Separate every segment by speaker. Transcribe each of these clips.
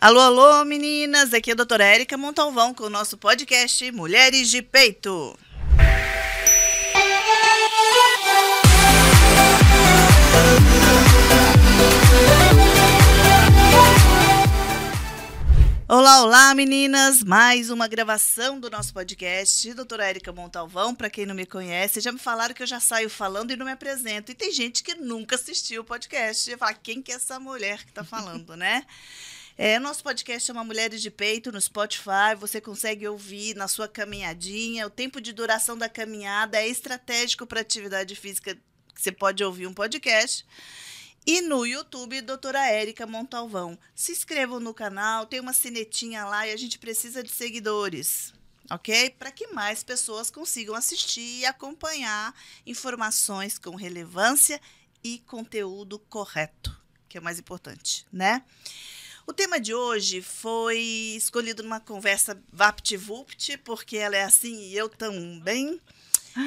Speaker 1: Alô, alô, meninas! Aqui é a doutora Érica Montalvão com o nosso podcast Mulheres de Peito. Olá, olá, meninas! Mais uma gravação do nosso podcast. Doutora Érica Montalvão, para quem não me conhece, já me falaram que eu já saio falando e não me apresento. E tem gente que nunca assistiu o podcast. E fala, quem que é essa mulher que está falando, né? É, nosso podcast chama Mulheres de Peito no Spotify. Você consegue ouvir na sua caminhadinha. O tempo de duração da caminhada é estratégico para atividade física. Você pode ouvir um podcast. E no YouTube, doutora Érica Montalvão. Se inscrevam no canal, tem uma sinetinha lá e a gente precisa de seguidores, ok? Para que mais pessoas consigam assistir e acompanhar informações com relevância e conteúdo correto, que é o mais importante, né? O tema de hoje foi escolhido numa conversa vapt-vupt, porque ela é assim e eu também.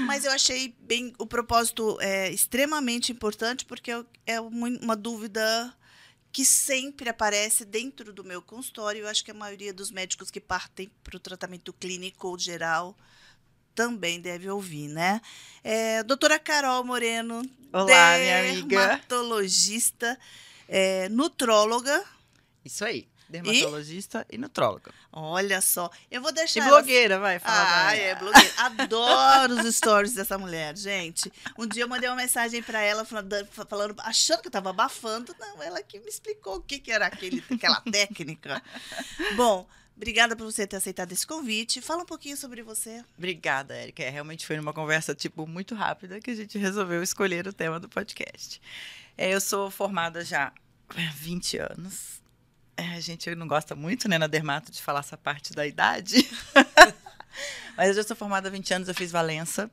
Speaker 1: Mas eu achei bem o propósito é extremamente importante porque é uma dúvida que sempre aparece dentro do meu consultório. Eu acho que a maioria dos médicos que partem para o tratamento clínico ou geral também deve ouvir, né? É, doutora Carol Moreno,
Speaker 2: Olá, minha amiga.
Speaker 1: dermatologista, é, nutróloga.
Speaker 2: Isso aí. Dermatologista e, e nutróloga.
Speaker 1: Olha só. Eu vou deixar.
Speaker 2: E blogueira, vai,
Speaker 1: fala. Ah, é, blogueira. Adoro os stories dessa mulher, gente. Um dia eu mandei uma mensagem para ela falando, falando, achando que eu tava abafando. Não, ela que me explicou o que, que era aquele, aquela técnica. Bom. Obrigada por você ter aceitado esse convite. Fala um pouquinho sobre você.
Speaker 2: Obrigada, Érica. É, realmente foi numa conversa, tipo, muito rápida que a gente resolveu escolher o tema do podcast. É, eu sou formada já há 20 anos a gente não gosta muito, né, na Dermato, de falar essa parte da idade. Mas eu já sou formada há 20 anos, eu fiz Valença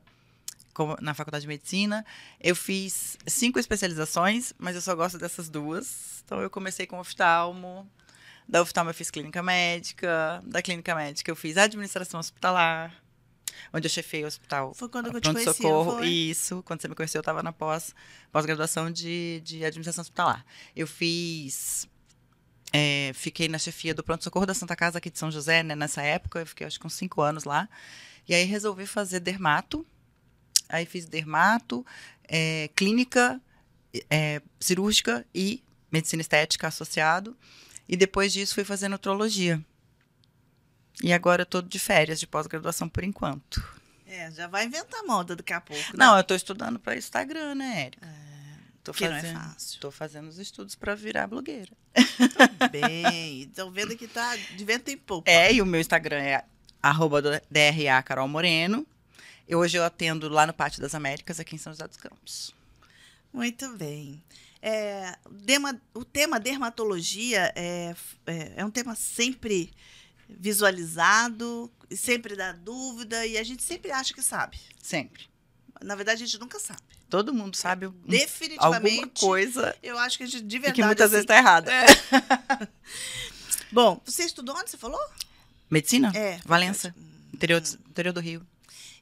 Speaker 2: na Faculdade de Medicina. Eu fiz cinco especializações, mas eu só gosto dessas duas. Então eu comecei com oftalmo, da oftalmo eu fiz clínica médica, da clínica médica eu fiz administração hospitalar, onde eu chefei o hospital.
Speaker 1: Foi quando eu te conheci, socorro. Foi?
Speaker 2: Isso, quando você me conheceu, eu estava na pós, pós-graduação de, de administração hospitalar. Eu fiz é, fiquei na chefia do pronto-socorro da Santa Casa aqui de São José, né? Nessa época, eu fiquei acho que uns cinco anos lá. E aí resolvi fazer dermato. Aí fiz dermato, é, clínica é, cirúrgica e medicina estética associado. E depois disso fui fazer nutrologia. E agora eu tô de férias de pós-graduação por enquanto.
Speaker 1: É, já vai inventar moda daqui a pouco. Né?
Speaker 2: Não, eu tô estudando para Instagram, né, Érica? É.
Speaker 1: Tô que fazendo, não é fácil.
Speaker 2: Tô fazendo os estudos para virar blogueira.
Speaker 1: Bem, estão vendo que tá de vento em pouco.
Speaker 2: É, e o meu Instagram é arroba DRA Carol Moreno. E hoje eu atendo lá no Pátio das Américas, aqui em São José dos Campos.
Speaker 1: Muito bem. É, o tema dermatologia é, é, é um tema sempre visualizado, sempre dá dúvida, e a gente sempre acha que sabe.
Speaker 2: Sempre.
Speaker 1: Na verdade, a gente nunca sabe.
Speaker 2: Todo mundo sabe
Speaker 1: Definitivamente,
Speaker 2: alguma coisa.
Speaker 1: Eu acho que a gente de verdade.
Speaker 2: E que muitas
Speaker 1: assim,
Speaker 2: vezes está errada. É.
Speaker 1: Bom, você estudou onde você falou?
Speaker 2: Medicina?
Speaker 1: É.
Speaker 2: Valença, interior, interior do Rio.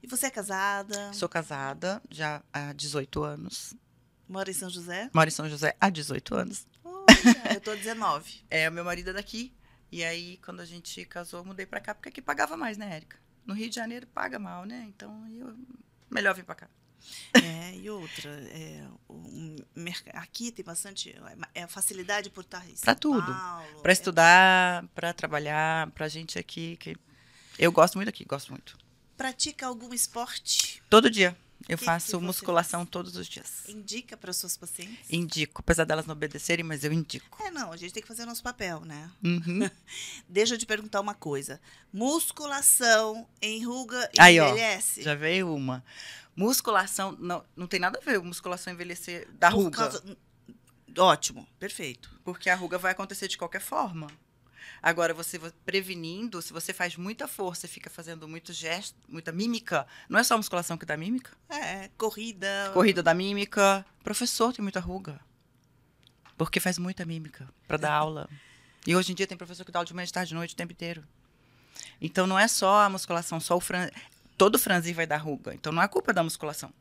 Speaker 1: E você é casada?
Speaker 2: Sou casada já há 18 anos.
Speaker 1: Mora em São José?
Speaker 2: Moro em São José há 18 anos.
Speaker 1: Olha, eu tô 19.
Speaker 2: é, o meu marido é daqui. E aí, quando a gente casou, mudei para cá, porque aqui pagava mais, né, Érica? No Rio de Janeiro paga mal, né? Então, eu melhor vir para cá.
Speaker 1: É, e outra, é, um, aqui tem bastante é, é facilidade por estar
Speaker 2: Para tudo. Para é estudar, é... para trabalhar, para gente aqui. Que... Eu gosto muito aqui, gosto muito.
Speaker 1: Pratica algum esporte?
Speaker 2: Todo dia. Eu que faço que musculação faz? todos os dias.
Speaker 1: Indica para suas pacientes?
Speaker 2: Indico, apesar delas não obedecerem, mas eu indico.
Speaker 1: É, não, a gente tem que fazer o nosso papel, né?
Speaker 2: Uhum.
Speaker 1: Deixa eu te perguntar uma coisa. Musculação enruga
Speaker 2: e Aí,
Speaker 1: envelhece?
Speaker 2: Ó, já veio uma. Musculação, não, não tem nada a ver musculação envelhecer da Por ruga. Causa...
Speaker 1: Ótimo, perfeito.
Speaker 2: Porque a ruga vai acontecer de qualquer forma. Agora, você prevenindo, se você faz muita força e fica fazendo muito gesto, muita mímica, não é só musculação que dá mímica?
Speaker 1: É, corrida.
Speaker 2: Corrida da mímica. Professor tem muita ruga. Porque faz muita mímica para dar aula. E hoje em dia tem professor que dá aula de manhã, de tarde, de noite, o tempo inteiro. Então não é só a musculação, só o fran... todo franzir vai dar ruga. Então não é culpa da musculação.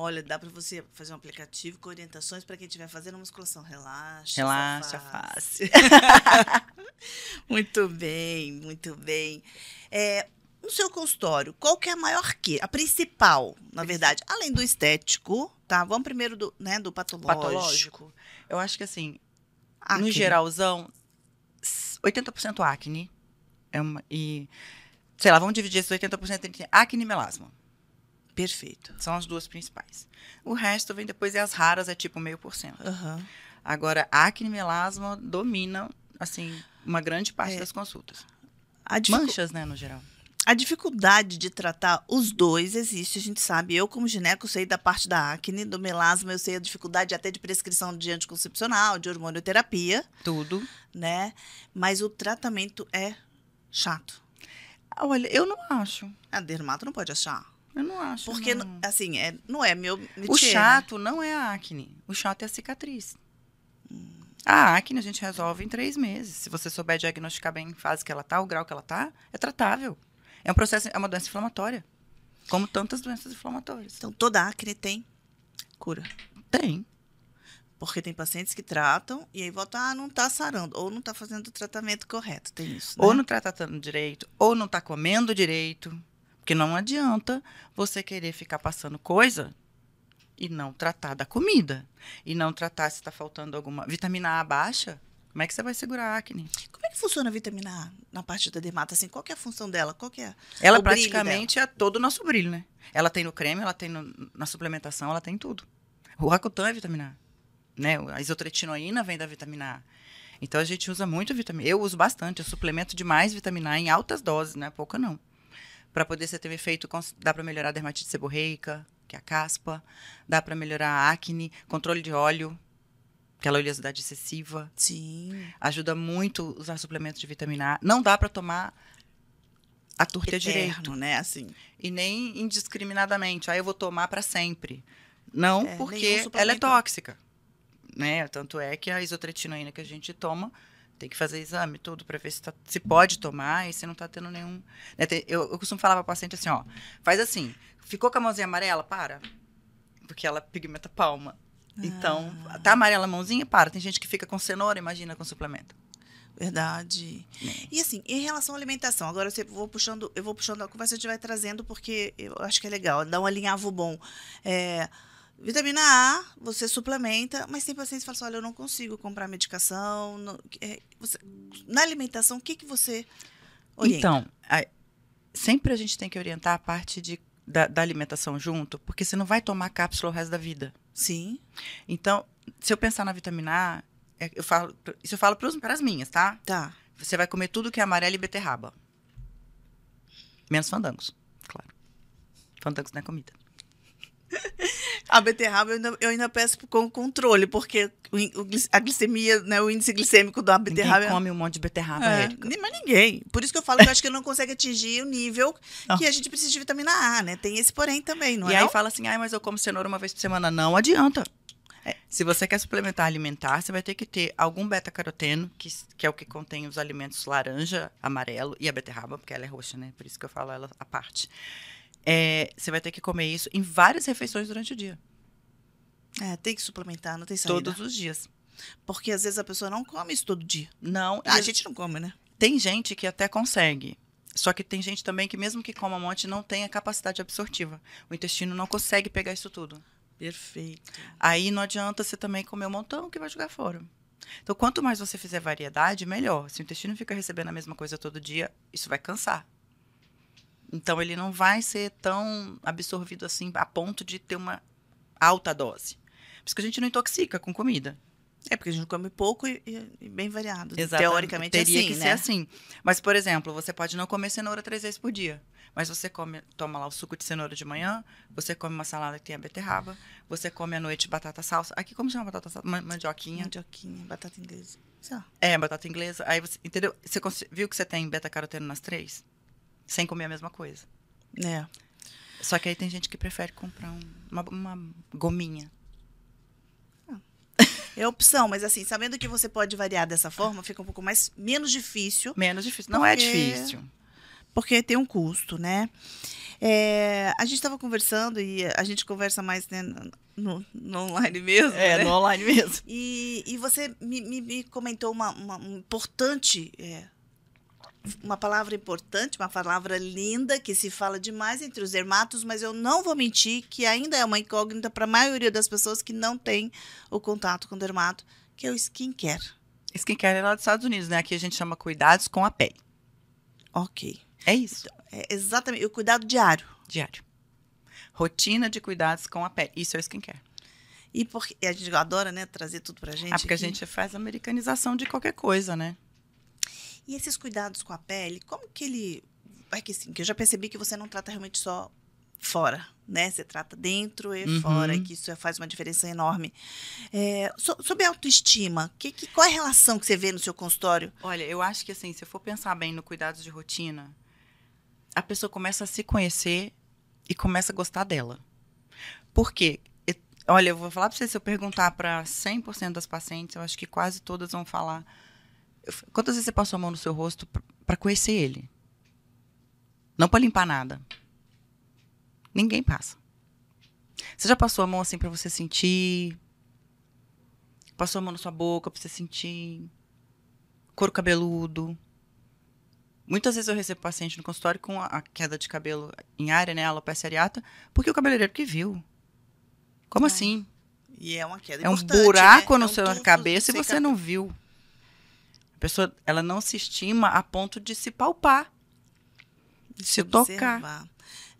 Speaker 1: Olha, dá para você fazer um aplicativo com orientações para quem estiver fazendo musculação. Relaxa.
Speaker 2: Relaxa,
Speaker 1: face. muito bem, muito bem. É, no seu consultório, qual que é a maior que? A principal, na verdade, além do estético, tá? Vamos primeiro do, né, do patológico.
Speaker 2: Patológico. Eu acho que assim,
Speaker 1: Acne.
Speaker 2: no geralzão, 80% acne. É uma, e, sei lá, vamos dividir esses 80% entre acne e melasma.
Speaker 1: Perfeito.
Speaker 2: São as duas principais. O resto vem depois e as raras é tipo meio por cento. Agora, acne e melasma dominam, assim, uma grande parte
Speaker 1: É.
Speaker 2: das consultas.
Speaker 1: Dificu-
Speaker 2: Manchas, né, no geral.
Speaker 1: a dificuldade de tratar os dois existe, a gente sabe. Eu, como gineco, sei da parte da acne, do melasma, eu sei a dificuldade até de prescrição de anticoncepcional, de hormonioterapia,
Speaker 2: Tudo.
Speaker 1: né? Mas o tratamento é chato.
Speaker 2: Olha, eu não acho.
Speaker 1: A dermato não pode achar.
Speaker 2: Eu não acho.
Speaker 1: Porque,
Speaker 2: não.
Speaker 1: assim, é, não é meu
Speaker 2: O
Speaker 1: métier, né?
Speaker 2: chato não é a acne. O chato é a cicatriz. A acne a gente resolve em três meses. Se você souber diagnosticar bem em fase que ela tá, o grau que ela tá, é tratável. É um processo, é uma doença inflamatória. Como tantas doenças inflamatórias.
Speaker 1: Então, toda acne tem cura.
Speaker 2: Tem.
Speaker 1: Porque tem pacientes que tratam e aí volta, ah, não tá sarando, ou não tá fazendo o tratamento correto. Tem isso, né?
Speaker 2: Ou não tá tratando direito, ou não tá comendo direito. Porque não adianta você querer ficar passando coisa e não tratar da comida. E não tratar se está faltando alguma vitamina A baixa. Como é que você vai segurar a acne?
Speaker 1: Como é que funciona a vitamina A na parte da dermata? Assim, qual é a função dela? Qual que é?
Speaker 2: Ela praticamente é todo o nosso brilho, né? Ela tem no creme, ela tem no- na suplementação, ela tem tudo. O Rakutan é vitamina A. Né? A isotretinoína vem da vitamina A. Então a gente usa muito vitamina Eu uso bastante, eu suplemento demais vitamina A em altas doses, não é pouca não. Para poder você ter um efeito, dá para melhorar a dermatite seborreica, que é a caspa, dá para melhorar a acne, controle de óleo, aquela oleosidade excessiva.
Speaker 1: Sim.
Speaker 2: Ajuda muito usar suplementos de vitamina A. Não dá para tomar a torta
Speaker 1: Eterno,
Speaker 2: direito
Speaker 1: né? Assim.
Speaker 2: e nem indiscriminadamente. Aí eu vou tomar para sempre. Não,
Speaker 1: É,
Speaker 2: porque ela é tóxica. Né? Tanto é que a isotretinoína que a gente toma tem que fazer exame tudo para ver se, tá- se pode tomar e se não tá tendo nenhum. né, Eu, eu costumo falar para paciente assim, ó, faz assim, ficou com a mãozinha amarela, para, porque ela pigmenta a palma. Então,
Speaker 1: Ah.
Speaker 2: tá amarela a mãozinha, para. Tem gente que fica com cenoura, imagina com suplemento.
Speaker 1: Verdade. E assim, em relação à alimentação, agora eu vou puxando, eu vou puxando a conversa, a gente vai trazendo, porque eu acho que é legal, dá um alinhavo bom. É, vitamina A, você suplementa, mas tem pacientes que falam assim, olha, eu não consigo comprar medicação. não- é, você- na alimentação, o que, que você orienta?
Speaker 2: Então, a- sempre a gente tem que orientar a parte de, da, da alimentação junto, porque você não vai tomar cápsula o resto da vida.
Speaker 1: Sim,
Speaker 2: Então, se eu pensar na vitamina A, é- eu falo, isso eu falo para as minhas, tá?
Speaker 1: tá.
Speaker 2: Você vai comer tudo que é amarelo e beterraba. Menos fandangos, claro. Fandangos não é comida.
Speaker 1: A beterraba eu ainda, eu ainda peço com controle, porque o o a glicemia, né, o índice glicêmico da beterraba
Speaker 2: Ninguém
Speaker 1: é
Speaker 2: come um monte de beterraba,
Speaker 1: É,
Speaker 2: Érica.
Speaker 1: nem- mas ninguém. Por isso que eu falo que eu acho que não consegue atingir o nível
Speaker 2: Não.
Speaker 1: que a gente precisa de vitamina A, né? Tem esse porém também, não
Speaker 2: e
Speaker 1: é?
Speaker 2: aí
Speaker 1: não?
Speaker 2: fala assim, ai, mas eu como cenoura uma vez por semana. Não adianta. É, se você quer suplementar alimentar, você vai ter que ter algum beta-caroteno, que, que é o que contém os alimentos laranja, amarelo e a beterraba, porque ela é roxa, né? Por isso que eu falo ela à parte. É, você vai ter que comer isso em várias refeições durante o dia.
Speaker 1: É, tem que suplementar, não tem saída.
Speaker 2: Todos os dias.
Speaker 1: Porque às vezes a pessoa não come isso todo dia.
Speaker 2: Não,
Speaker 1: a gente não come, né?
Speaker 2: tem gente que até consegue. Só que tem gente também que, mesmo que coma um monte, não tem a capacidade absortiva. O intestino não consegue pegar isso tudo.
Speaker 1: Perfeito.
Speaker 2: Aí não adianta você também comer um montão que vai jogar fora. Então, quanto mais você fizer variedade, melhor. Se o intestino fica recebendo a mesma coisa todo dia, isso vai cansar. Então, ele não vai ser tão absorvido assim a ponto de ter uma alta dose. Por isso que a gente não intoxica com comida.
Speaker 1: É porque a gente come pouco e, e- bem variado.
Speaker 2: Exatamente.
Speaker 1: Teoricamente é
Speaker 2: Teria
Speaker 1: assim,
Speaker 2: que
Speaker 1: né?
Speaker 2: ser assim. Mas, por exemplo, você pode não comer cenoura três vezes por dia. Mas você come, toma lá o suco de cenoura de manhã, você come uma salada que tem a beterraba, você come à noite batata salsa. Aqui como chama batata salsa? Ma- Mandioquinha.
Speaker 1: Mandioquinha, batata inglesa.
Speaker 2: É, batata inglesa. Aí você, entendeu? Você viu que você tem beta-caroteno nas três? Sem comer a mesma coisa.
Speaker 1: É.
Speaker 2: Só que aí tem gente que prefere comprar um- uma, uma gominha.
Speaker 1: É opção, mas assim, sabendo que você pode variar dessa forma, fica um pouco mais menos difícil,
Speaker 2: Menos difícil. Não é
Speaker 1: Porque-
Speaker 2: difícil.
Speaker 1: porque tem um custo, né? É, a gente estava conversando e a gente conversa mais né, no, no online mesmo.
Speaker 2: É,
Speaker 1: né?
Speaker 2: no online mesmo.
Speaker 1: E, e você me, me, me comentou uma, uma um importante. é, uma palavra importante, uma palavra linda que se fala demais entre os dermatos, mas eu não vou mentir que ainda é uma incógnita para a maioria das pessoas que não tem o contato com o dermato, que é o skincare.
Speaker 2: Skincare é lá dos Estados Unidos, né? Aqui a gente chama cuidados com a pele.
Speaker 1: Ok.
Speaker 2: É isso.
Speaker 1: É exatamente o cuidado diário.
Speaker 2: Diário. Rotina de cuidados com a pele. Isso é o skincare.
Speaker 1: E porque a gente adora, né, trazer tudo pra gente.
Speaker 2: ah, porque a
Speaker 1: aqui.
Speaker 2: gente faz americanização de qualquer coisa, né?
Speaker 1: E esses cuidados com a pele, como que ele. É que sim, que eu já percebi que você não trata realmente só fora, né? Você trata dentro e
Speaker 2: Uhum.
Speaker 1: fora, e que isso faz uma diferença enorme. É, so- sobre a autoestima, que, que, qual é a relação que você vê no seu consultório?
Speaker 2: Olha, eu acho que assim, se eu for pensar bem no cuidados de rotina, a pessoa começa a se conhecer e começa a gostar dela. Por quê? Olha, eu vou falar pra você, se eu perguntar para 100% das pacientes, eu acho que quase todas vão falar. Quantas vezes você passou a mão no seu rosto para conhecer ele? Não para limpar nada. Ninguém passa. Você já passou a mão assim para você sentir? Passou a mão na sua boca para você sentir? couro cabeludo. Muitas vezes eu recebo paciente no consultório com a, queda de cabelo em área, né, alopecia areata, porque o cabeleireiro que viu. Como
Speaker 1: Ah,
Speaker 2: assim?
Speaker 1: E é uma queda
Speaker 2: É um buraco
Speaker 1: né?
Speaker 2: no
Speaker 1: É um
Speaker 2: seu cabeça e você não viu. A pessoa, ela não se estima a ponto de se palpar, de se tocar.
Speaker 1: observar.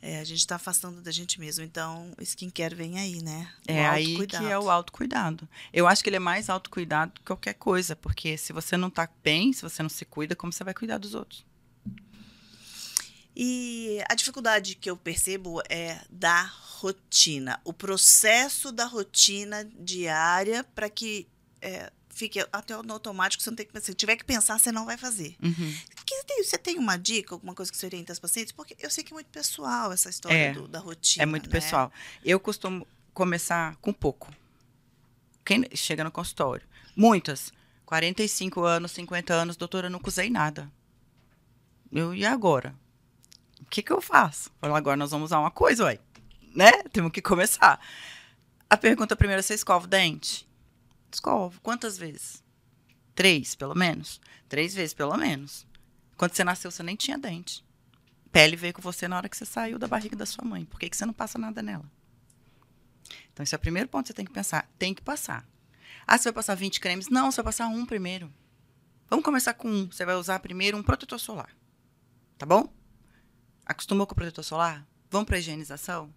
Speaker 1: É, a gente está afastando da gente mesmo. Então, o skincare vem aí, né? O
Speaker 2: É aí que é o autocuidado. Eu acho que ele é mais autocuidado do que qualquer coisa, porque se você não tá bem, se você não se cuida, como você vai cuidar dos outros?
Speaker 1: E a dificuldade que eu percebo é da rotina, o processo da rotina diária para que é, fique até no automático, você não tem que pensar. Se tiver que pensar, você não vai fazer.
Speaker 2: Uhum.
Speaker 1: Você tem, você tem uma dica, alguma coisa que você orienta as pacientes? Porque eu sei que é muito pessoal essa história
Speaker 2: É,
Speaker 1: do- da rotina.
Speaker 2: É muito
Speaker 1: né?
Speaker 2: pessoal. Eu costumo começar com pouco. Quem chega no consultório? Muitas. 45 anos, 50 anos, doutora, nunca usei nada. Eu, e agora? O que, que eu faço? Falo, agora nós vamos usar uma coisa, ué. Né? Temos que começar. A pergunta primeiro, você escova o dente? Escovo. Quantas vezes? Três, pelo menos? Três vezes, pelo menos. Quando você nasceu, você nem tinha dente. Pele veio com você na hora que você saiu da barriga da sua mãe. Por que, que você não passa nada nela? Então, esse é o primeiro ponto que você tem que pensar. Tem que passar. Ah, você vai passar 20 cremes? Não, você vai passar um primeiro. Vamos começar com um. Você vai usar primeiro um protetor solar. Tá bom? Acostumou com o protetor solar? Vamos para higienização?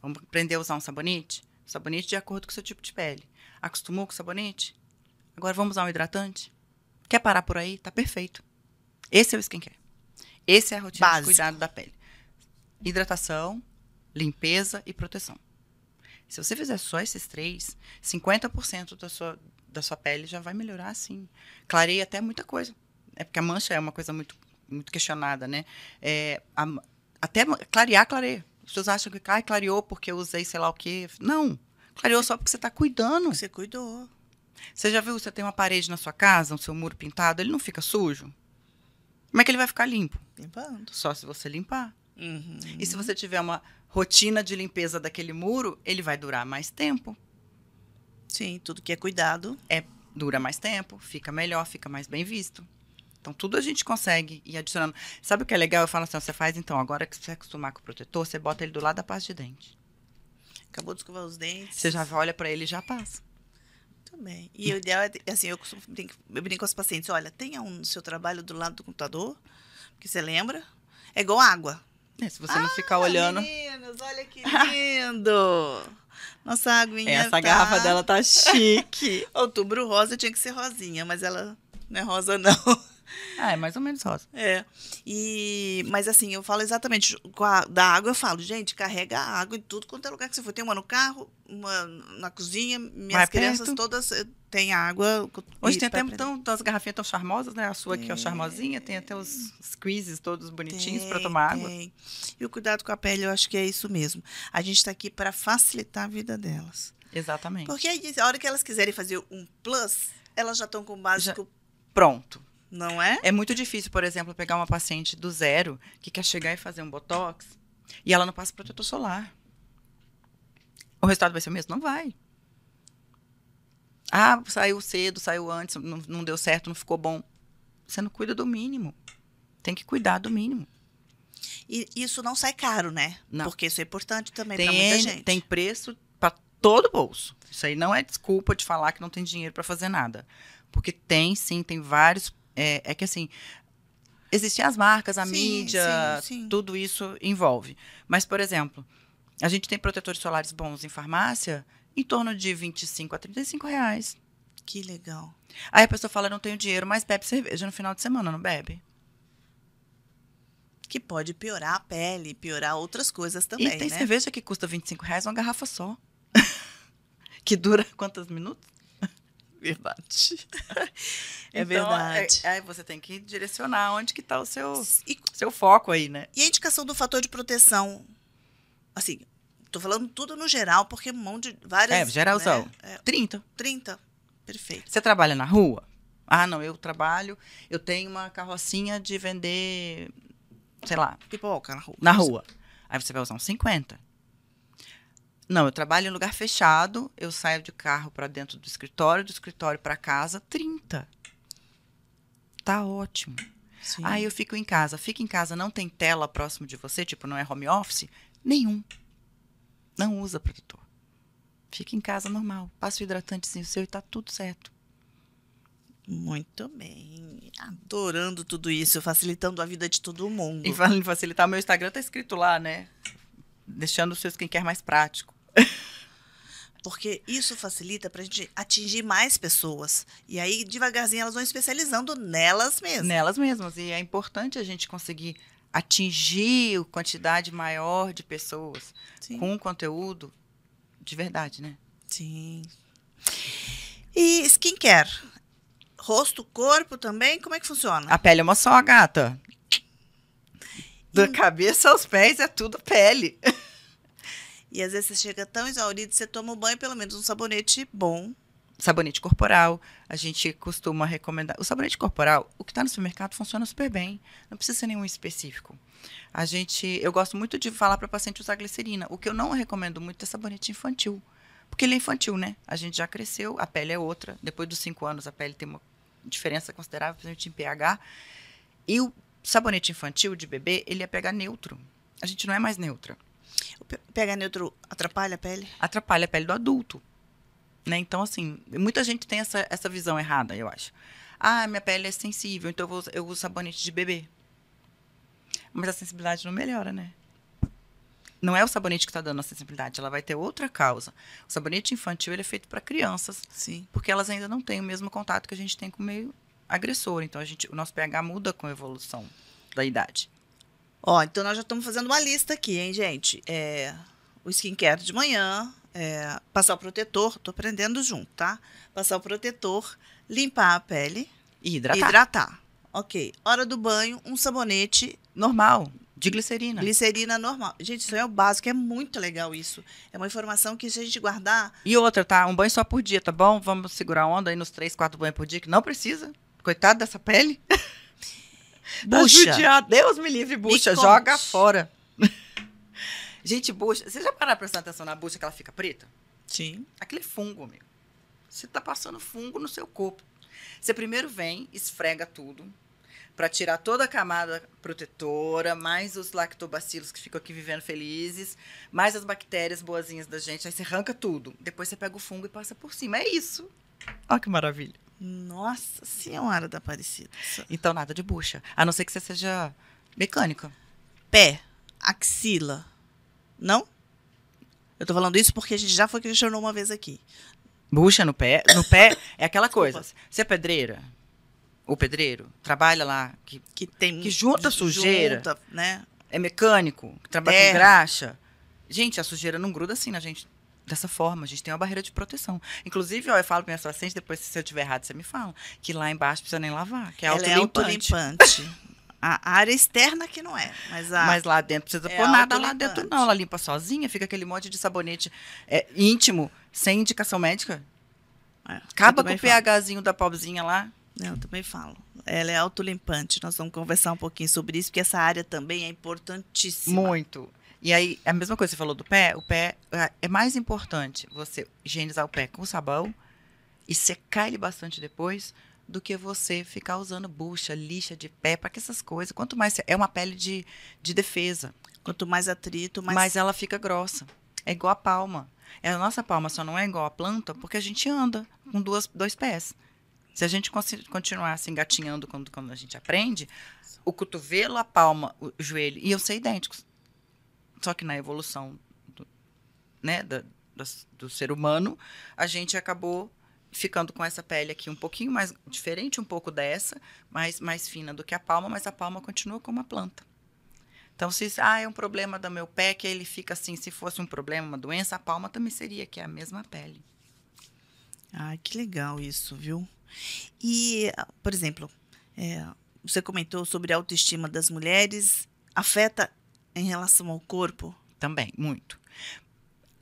Speaker 2: Vamos aprender a usar um sabonete? Sabonete de acordo com o seu tipo de pele. Acostumou com sabonete? Agora vamos usar um hidratante? Quer parar por aí? Tá perfeito. Esse é o skincare. Esse é a rotina
Speaker 1: Básico.
Speaker 2: de cuidado da pele. Hidratação, limpeza e proteção. Se você fizer só esses três, 50% da sua, da sua pele já vai melhorar, sim. Clareia até muita coisa. É porque a mancha é uma coisa muito, muito questionada, né? É, a- até clarear, clareia. As pessoas acham que ah, clareou porque eu usei sei lá o quê. Não. Clareou só porque você está cuidando.
Speaker 1: Você cuidou.
Speaker 2: Você já viu, você tem uma parede na sua casa, um seu muro pintado, ele não fica sujo? Como é que ele vai ficar limpo?
Speaker 1: Limpando.
Speaker 2: Só se você limpar.
Speaker 1: Uhum.
Speaker 2: E se você tiver uma rotina de limpeza daquele muro, ele vai durar mais tempo.
Speaker 1: Sim, tudo que é cuidado.
Speaker 2: Dura mais tempo, fica melhor, fica mais bem visto. Então, tudo a gente consegue ir adicionando. Sabe o que é legal? Eu falo assim, ó, você faz então, agora que você acostumar com o protetor, você bota ele do lado da pasta de dente.
Speaker 1: Acabou de escovar os dentes.
Speaker 2: Você já olha pra ele e já passa.
Speaker 1: Muito bem. E o ideal é, assim, eu costumo brinco, eu brinco com os pacientes, olha, tenha um no seu trabalho do lado do computador, porque você lembra? É igual água.
Speaker 2: É, se você não ficar olhando.
Speaker 1: Meninos, olha que lindo! Nossa aguinha
Speaker 2: Essa
Speaker 1: tá...
Speaker 2: garrafa dela tá chique.
Speaker 1: Outubro rosa tinha que ser rosinha, mas ela não é rosa, não.
Speaker 2: ah, é mais ou menos rosa.
Speaker 1: É. E, mas assim, eu falo exatamente a, da água, eu falo, gente, carrega a água em tudo quanto é lugar que você for. Tem uma no carro, uma na cozinha, minhas
Speaker 2: Vai
Speaker 1: crianças
Speaker 2: perto.
Speaker 1: todas eh, têm água.
Speaker 2: Hoje tem até
Speaker 1: aprender.
Speaker 2: tão, tão, as garrafinhas tão charmosas, né? A sua aqui, ó,
Speaker 1: Tem.
Speaker 2: charmosinha. Tem até os squeezes todos bonitinhos para
Speaker 1: Tem,
Speaker 2: tomar água.
Speaker 1: tem. E o cuidado com a pele, eu acho que é isso mesmo. A gente está aqui para facilitar a vida delas.
Speaker 2: Exatamente.
Speaker 1: Porque aí, a hora que elas quiserem fazer um plus, elas já estão com o básico,
Speaker 2: Pronto.
Speaker 1: Não é?
Speaker 2: É muito difícil, por exemplo, pegar uma paciente do zero que quer chegar e fazer um botox E ela não passa protetor solar. O resultado vai ser o mesmo? Não vai. Ah, saiu cedo, saiu antes, não, não deu certo, não ficou bom. Você não cuida do mínimo. Tem que cuidar do mínimo.
Speaker 1: E isso não sai caro, né?
Speaker 2: Não.
Speaker 1: Porque isso é importante também para muita gente.
Speaker 2: tem preço para todo bolso. Isso aí não é desculpa de falar que não tem dinheiro para fazer nada. Porque tem, sim, tem vários. É, é que assim. Existem as marcas, a
Speaker 1: Sim,
Speaker 2: mídia,
Speaker 1: sim, sim.
Speaker 2: tudo isso envolve. Mas, por exemplo, a gente tem protetores solares bons em farmácia em torno de 25 a 35 reais.
Speaker 1: Que legal.
Speaker 2: Aí a pessoa fala, não tenho dinheiro, mas bebe cerveja no final de semana, não bebe?
Speaker 1: Que pode piorar a pele, piorar outras coisas também,
Speaker 2: e tem
Speaker 1: né?
Speaker 2: cerveja que custa 25 reais uma garrafa só. que dura quantos minutos?
Speaker 1: Verdade. é
Speaker 2: Então,
Speaker 1: verdade.
Speaker 2: é- Aí você tem que direcionar onde que tá o seu,
Speaker 1: E,
Speaker 2: seu foco aí, né?
Speaker 1: e a indicação do fator de proteção? Assim, tô falando tudo no geral, porque um monte de várias.
Speaker 2: É, geralzão.
Speaker 1: né? É,
Speaker 2: 30.
Speaker 1: 30. Perfeito.
Speaker 2: Você trabalha na rua? Ah, não, eu trabalho, eu tenho uma carrocinha de vender, sei lá,
Speaker 1: Pipoca na rua.
Speaker 2: na rua. Aí você vai usar uns 50. Não, eu trabalho em lugar fechado, eu saio de carro para dentro do escritório, do escritório para casa, 30. Tá ótimo.
Speaker 1: Sim.
Speaker 2: Aí eu fico em casa. Fica em casa, não tem tela próximo de você, tipo, não é home office? Nenhum. Não usa protetor. Fica em casa normal. Passa o hidratantezinho seu e tá tudo certo.
Speaker 1: Muito bem. Adorando tudo isso, facilitando a vida de todo mundo.
Speaker 2: E falando em facilitar, meu Instagram tá escrito lá, né? Deixando o seu skincare mais prático.
Speaker 1: Porque isso facilita pra gente atingir mais pessoas. E aí, devagarzinho, elas vão especializando nelas mesmas.
Speaker 2: Nelas mesmas. E é importante a gente conseguir atingir a quantidade maior de pessoas
Speaker 1: Sim.
Speaker 2: com conteúdo de verdade, né?
Speaker 1: Sim. E skincare? Rosto, corpo também? Como é que funciona?
Speaker 2: A pele é uma só, gata. Da
Speaker 1: E-
Speaker 2: cabeça aos pés é tudo pele.
Speaker 1: E às vezes você chega tão exaurido, você toma um banho, pelo menos um sabonete bom.
Speaker 2: Sabonete corporal, a gente costuma recomendar. O sabonete corporal, o que está no supermercado funciona super bem. Não precisa ser nenhum específico. A gente, eu gosto muito de falar para paciente usar glicerina. O que eu não recomendo muito é sabonete infantil. Porque ele é infantil, né? A gente já cresceu, a pele é outra. Depois dos 5 anos, a pele tem uma diferença considerável, principalmente em pH. E o sabonete infantil de bebê, ele é pH neutro. A gente não é mais neutra.
Speaker 1: O pH neutro atrapalha a pele?
Speaker 2: atrapalha a pele do adulto. Né? Então, assim, muita gente tem essa, essa visão errada, eu acho. Ah, minha pele é sensível, então eu, vou, eu uso sabonete de bebê. Mas a sensibilidade não melhora, né? Não é o sabonete que está dando a sensibilidade, ela vai ter outra causa. O sabonete infantil ele é feito para crianças,
Speaker 1: Sim.
Speaker 2: porque elas ainda não têm o mesmo contato que a gente tem com o meio agressor. Então, a gente, o nosso pH muda com a evolução da idade.
Speaker 1: Ó, então nós já estamos fazendo uma lista aqui, hein, gente? É, o skincare de manhã, é, passar o protetor, tô aprendendo junto, tá? Passar o protetor, limpar a pele,
Speaker 2: E hidratar.
Speaker 1: hidratar. Ok. Hora do banho, um sabonete,
Speaker 2: Normal, de glicerina.
Speaker 1: glicerina normal. Gente, isso é o básico, é muito legal isso. É uma informação que se a gente guardar,
Speaker 2: E outra, tá? Um banho só por dia, tá bom? Vamos segurar a onda aí nos três, quatro banhos por dia, que não precisa. Coitado dessa pele. Tá
Speaker 1: bucha.
Speaker 2: judiado. Deus me livre, bucha.
Speaker 1: Me
Speaker 2: joga
Speaker 1: conte.
Speaker 2: fora. Gente, bucha. Você já pararam pra prestar atenção na bucha que ela fica preta?
Speaker 1: Sim.
Speaker 2: Aquele é fungo, amigo. Você tá passando fungo no seu corpo. Você primeiro vem, esfrega tudo, pra tirar toda a camada protetora, mais os lactobacilos que ficam aqui vivendo felizes, mais as bactérias boazinhas da gente. Aí você arranca tudo. Depois você pega o fungo e passa por cima. É isso. Olha que maravilha.
Speaker 1: Nossa Senhora da Aparecida.
Speaker 2: Então, nada de bucha. A não ser que você seja mecânica.
Speaker 1: Pé, axila. Não? Eu tô falando isso porque a gente já foi questionou uma vez aqui.
Speaker 2: Bucha no pé. No pé é aquela coisa. Você é pedreira, o pedreiro, trabalha lá, que
Speaker 1: Que tem.
Speaker 2: Que junta sujeira.
Speaker 1: Junta, né?
Speaker 2: é mecânico, que trabalha
Speaker 1: Terra.
Speaker 2: com graxa. Gente, a sujeira não gruda assim na gente dessa forma. A gente tem uma barreira de proteção. Inclusive, ó, eu falo para minhas pacientes, depois se eu tiver errado, você me fala, que lá embaixo precisa nem lavar, que é
Speaker 1: Ela é
Speaker 2: autolimpante.
Speaker 1: autolimpante. a área externa que não é, mas a.
Speaker 2: Mas lá dentro precisa
Speaker 1: É
Speaker 2: pôr nada lá dentro, não. Ela limpa sozinha, fica aquele monte de sabonete é, íntimo, sem indicação médica.
Speaker 1: É,
Speaker 2: Acaba com o pHzinho da pobrezinha lá.
Speaker 1: Eu também falo. Ela é autolimpante. Nós vamos conversar um pouquinho sobre isso, porque essa área também é importantíssima.
Speaker 2: Muito. E aí, a mesma coisa que você falou do pé, o pé é, é mais importante você higienizar o pé com sabão e secar ele bastante depois do que você ficar usando bucha, lixa de pé, para que essas coisas. Quanto mais. É uma pele de, de defesa.
Speaker 1: Quanto mais atrito, mais.
Speaker 2: Mas ela fica grossa. É igual a palma. É, a nossa palma só não é igual a planta porque a gente anda com duas, dois pés. Se a gente continuar assim engatinhando quando, quando a gente aprende, o cotovelo, a palma, o joelho iam ser idênticos. Só que na evolução do, né, da, do, do ser humano, a gente acabou ficando com essa pele aqui um pouquinho mais diferente, um pouco dessa, mais, mais fina do que a palma, mas a palma continua como uma planta. Então, se ah, é um problema do meu pé, que ele fica assim, se fosse um problema, uma doença, a palma também seria, que é a mesma pele.
Speaker 1: Ah, que legal isso, viu? E, por exemplo, é, você comentou sobre a autoestima das mulheres, afeta em relação ao corpo?
Speaker 2: Também, muito.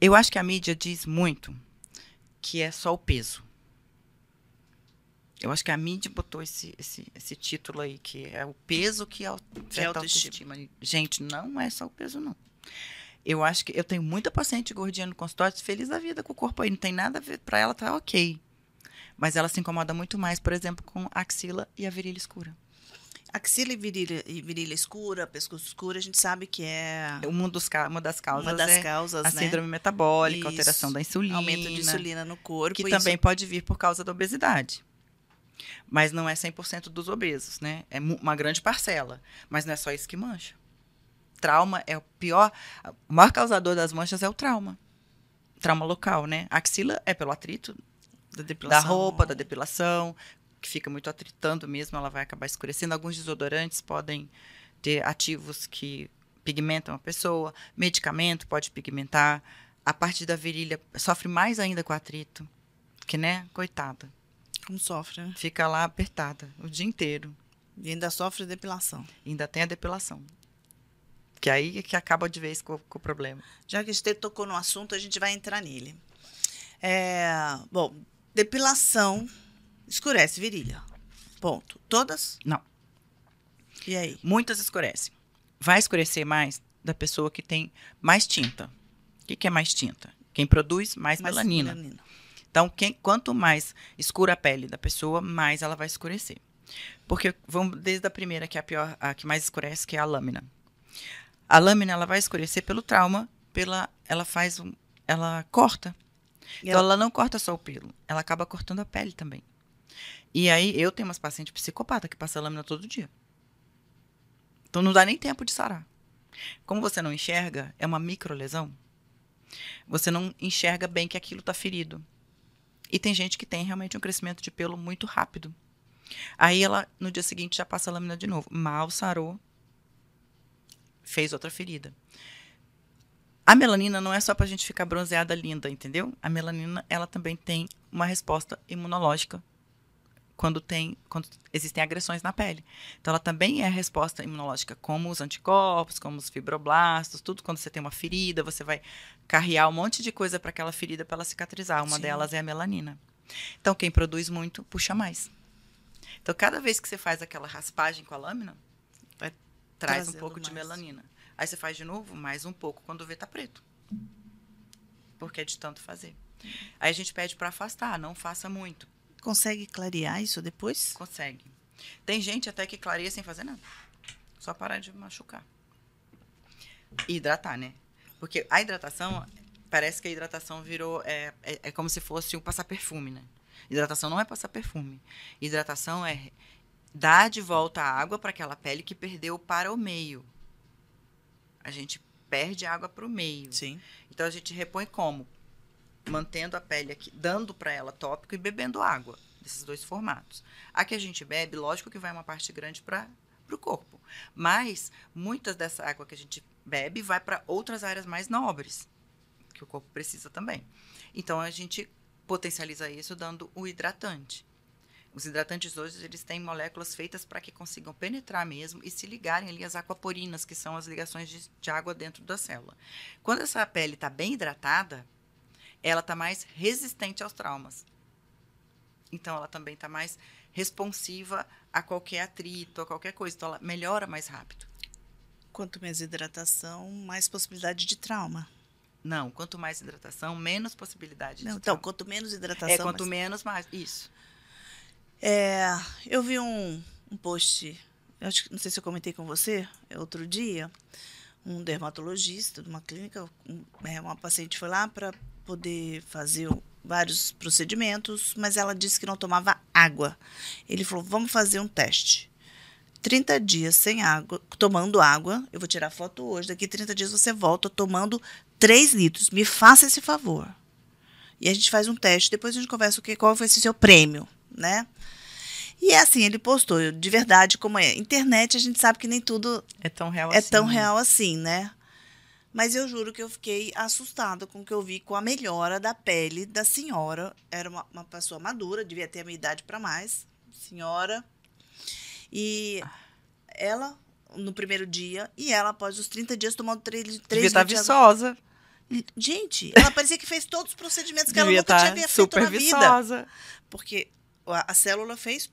Speaker 2: Eu acho que a mídia diz muito que é só o peso. Eu acho que a mídia botou esse, esse, esse título aí, que é o peso que afeta é a autoestima. autoestima. Gente, não é só o peso, não. Eu acho que eu tenho muita paciente gordinha no consultório, feliz da vida com o corpo aí, não tem nada a ver, pra ela tá ok. Mas ela se incomoda muito mais, por exemplo, com a axila e a virilha escura.
Speaker 1: Axila e virilha, e virilha escura, pescoço escuro, a gente sabe que é.
Speaker 2: Uma, dos, uma das causas.
Speaker 1: Uma das
Speaker 2: é
Speaker 1: causas,
Speaker 2: a
Speaker 1: né?
Speaker 2: síndrome metabólica,
Speaker 1: Isso.
Speaker 2: alteração da insulina.
Speaker 1: Aumento de insulina no corpo.
Speaker 2: Que
Speaker 1: isso...
Speaker 2: também pode vir por causa da obesidade. Mas não é 100% dos obesos, né? É uma grande parcela. Mas não é só isso que mancha. Trauma é o pior. O maior causador das manchas é o trauma. Trauma local, né? A axila é pelo atrito
Speaker 1: da,
Speaker 2: da roupa, da depilação, que fica muito atritando mesmo, ela vai acabar escurecendo. Alguns desodorantes podem ter ativos que pigmentam a pessoa. Medicamento pode pigmentar. A parte da virilha sofre mais ainda com atrito. Que, né? Coitada.
Speaker 1: Como sofre, né?
Speaker 2: Fica lá apertada o dia inteiro.
Speaker 1: E ainda sofre depilação.
Speaker 2: E ainda tem a depilação. Que aí é que acaba de vez com, com o problema.
Speaker 1: Já que a gente tocou no assunto, a gente vai entrar nele. É, bom, depilação escurece virilha. Ponto. Todas?
Speaker 2: Não.
Speaker 1: E aí?
Speaker 2: Muitas escurecem. Vai escurecer mais da pessoa que tem mais tinta. O que, que é mais tinta? Quem produz mais, mais melanina. melanina. Então, quem, quanto mais escura a pele da pessoa, mais ela vai escurecer. Porque vamos desde a primeira, que é a pior, a que mais escurece, que é a lâmina. A lâmina ela vai escurecer pelo trauma, pela ela faz um, ela corta. E então ela... ela não corta só o pelo, ela acaba cortando a pele também. E aí eu tenho umas pacientes psicopatas que passam lâmina todo dia. Então não dá nem tempo de sarar. Como você não enxerga, é uma microlesão. Você não enxerga bem que aquilo está ferido. E tem gente que tem realmente um crescimento de pelo muito rápido. Aí ela, no dia seguinte, já passa a lâmina de novo. Mal sarou, fez outra ferida. A melanina não é só para a gente ficar bronzeada linda, entendeu? A melanina, ela também tem uma resposta imunológica quando tem quando existem agressões na pele. Então ela também é resposta imunológica, como os anticorpos, como os fibroblastos, tudo quando você tem uma ferida, você vai carrear um monte de coisa para aquela ferida para ela cicatrizar. Uma Sim. delas é a melanina. Então quem produz muito puxa mais. Então cada vez que você faz aquela raspagem com a lâmina, vai, traz um pouco mais. de melanina. Aí você faz de novo, mais um pouco quando vê tá preto. Porque é de tanto fazer. Aí a gente pede para afastar, não faça muito
Speaker 1: Consegue clarear isso depois?
Speaker 2: Consegue. Tem gente até que clareia sem fazer nada. Só parar de machucar. E hidratar, né? Porque a hidratação, parece que a hidratação virou. É, é, é como se fosse um passar perfume, né? Hidratação não é passar perfume. Hidratação é dar de volta a água para aquela pele que perdeu para o meio. A gente perde água para o meio.
Speaker 1: Sim.
Speaker 2: Então a gente repõe como? Mantendo a pele aqui, dando para ela tópico e bebendo água, desses dois formatos. A que a gente bebe, lógico que vai uma parte grande para o corpo, mas muitas dessa água que a gente bebe vai para outras áreas mais nobres, que o corpo precisa também. Então a gente potencializa isso dando o hidratante. Os hidratantes hoje eles têm moléculas feitas para que consigam penetrar mesmo e se ligarem ali às aquaporinas, que são as ligações de, de água dentro da célula. Quando essa pele está bem hidratada, ela está mais resistente aos traumas. Então, ela também está mais responsiva a qualquer atrito, a qualquer coisa. Então, ela melhora mais rápido.
Speaker 1: Quanto menos hidratação, mais possibilidade de trauma.
Speaker 2: Não, quanto mais hidratação, menos possibilidade
Speaker 1: Não,
Speaker 2: de
Speaker 1: então,
Speaker 2: trauma.
Speaker 1: quanto menos hidratação.
Speaker 2: É, quanto
Speaker 1: mais-
Speaker 2: menos, mais. Isso.
Speaker 1: É, eu vi um, um post, eu acho que não sei se eu comentei com você, é outro dia, um dermatologista de uma clínica, um- é, uma paciente foi lá para poder fazer vários procedimentos, mas ela disse que não tomava água. Ele falou: vamos fazer um teste. 30 dias sem água, tomando água, eu vou tirar foto hoje, daqui 30 dias você volta tomando 3 litros. Me faça esse favor. E a gente faz um teste, depois a gente conversa o que, qual vai ser seu prêmio, né? E é assim, ele postou, de verdade, como é. Internet, a gente sabe que nem tudo
Speaker 2: É tão real
Speaker 1: é
Speaker 2: assim.
Speaker 1: tão
Speaker 2: né?
Speaker 1: real assim, né? Mas eu juro que eu fiquei assustada com o que eu vi com a melhora da pele da senhora. Era uma, uma pessoa madura, devia ter a minha idade para mais, senhora. E ela, no primeiro dia, e ela, após os 30 dias, tomando 3,
Speaker 2: Devia
Speaker 1: três
Speaker 2: estar
Speaker 1: litros de água.
Speaker 2: viçosa.
Speaker 1: Gente, ela parecia que fez todos os procedimentos que ela
Speaker 2: Devia
Speaker 1: nunca tinha
Speaker 2: estar
Speaker 1: feito na vida.
Speaker 2: viçosa.
Speaker 1: Porque a, a célula fez.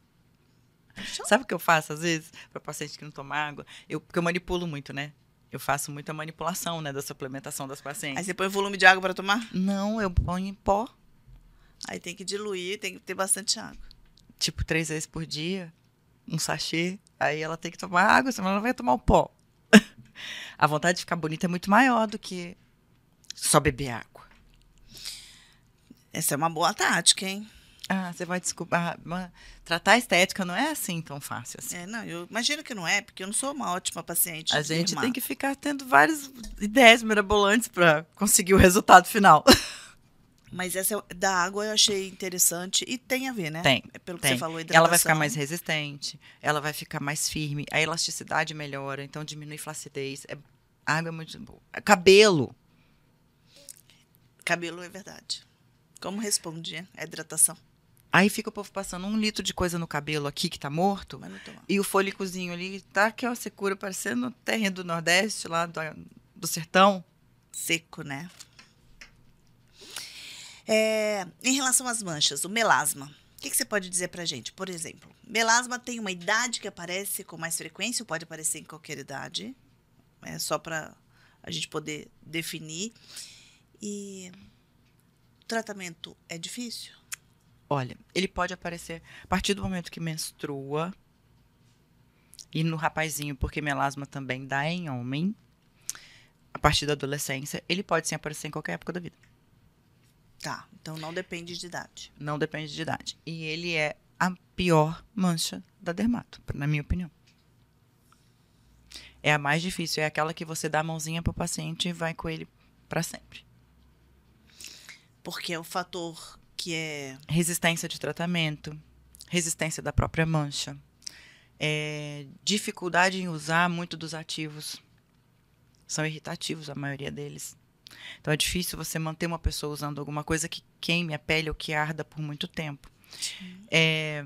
Speaker 2: Sabe o que eu faço às vezes para paciente que não toma água? Eu, porque eu manipulo muito, né? Eu faço muita manipulação, né, da suplementação das
Speaker 1: Aí
Speaker 2: pacientes.
Speaker 1: você põe volume de água para tomar?
Speaker 2: Não, eu ponho em pó,
Speaker 1: Aí tem que diluir, tem que ter bastante água.
Speaker 2: tipo três vezes por dia, um sachê. Aí ela tem que tomar água, senão ela não vai tomar o pó. A vontade de ficar bonita é muito maior do que só beber água.
Speaker 1: Essa é uma boa tática, hein?
Speaker 2: Ah, você vai desculpar. mas Tratar a estética não é assim tão fácil assim.
Speaker 1: É, não, eu imagino que não é, porque eu não sou uma ótima paciente.
Speaker 2: A gente tem que ficar tendo várias ideias mirabolantes para conseguir o resultado final.
Speaker 1: Mas essa é- da água eu achei interessante e tem a ver, né?
Speaker 2: Tem,
Speaker 1: É Pelo que
Speaker 2: tem.
Speaker 1: você falou, hidratação.
Speaker 2: Ela vai ficar mais resistente, ela vai ficar mais firme, a elasticidade melhora, então diminui flacidez. É, a água é muito boa. Cabelo.
Speaker 1: Cabelo é verdade. Como responde a hidratação?
Speaker 2: Aí fica o povo passando um litro de coisa no cabelo aqui que tá morto. E o fôlicozinho ali tá que ó, secura parecendo o terreno do Nordeste, lá do, do sertão.
Speaker 1: Seco, né? É, em relação às manchas, o melasma. O que, que você pode dizer pra gente? Por exemplo, melasma tem uma idade que aparece com mais frequência, ou pode aparecer em qualquer idade. É só para a gente poder definir. E o tratamento é difícil?
Speaker 2: Olha, ele pode aparecer a partir do momento que menstrua. E no rapazinho, porque melasma também dá em homem. A partir da adolescência, ele pode sim aparecer em qualquer época da vida.
Speaker 1: Tá, então não depende de idade.
Speaker 2: Não depende de idade. E ele é a pior mancha da dermato, na minha opinião. É a mais difícil, é aquela que você dá a mãozinha pro paciente e vai com ele para sempre.
Speaker 1: Porque é o fator que é.
Speaker 2: resistência de tratamento, resistência da própria mancha, é, dificuldade em usar muito dos ativos. São irritativos a maioria deles. Então é difícil você manter uma pessoa usando alguma coisa que queime a pele ou que arda por muito tempo. É,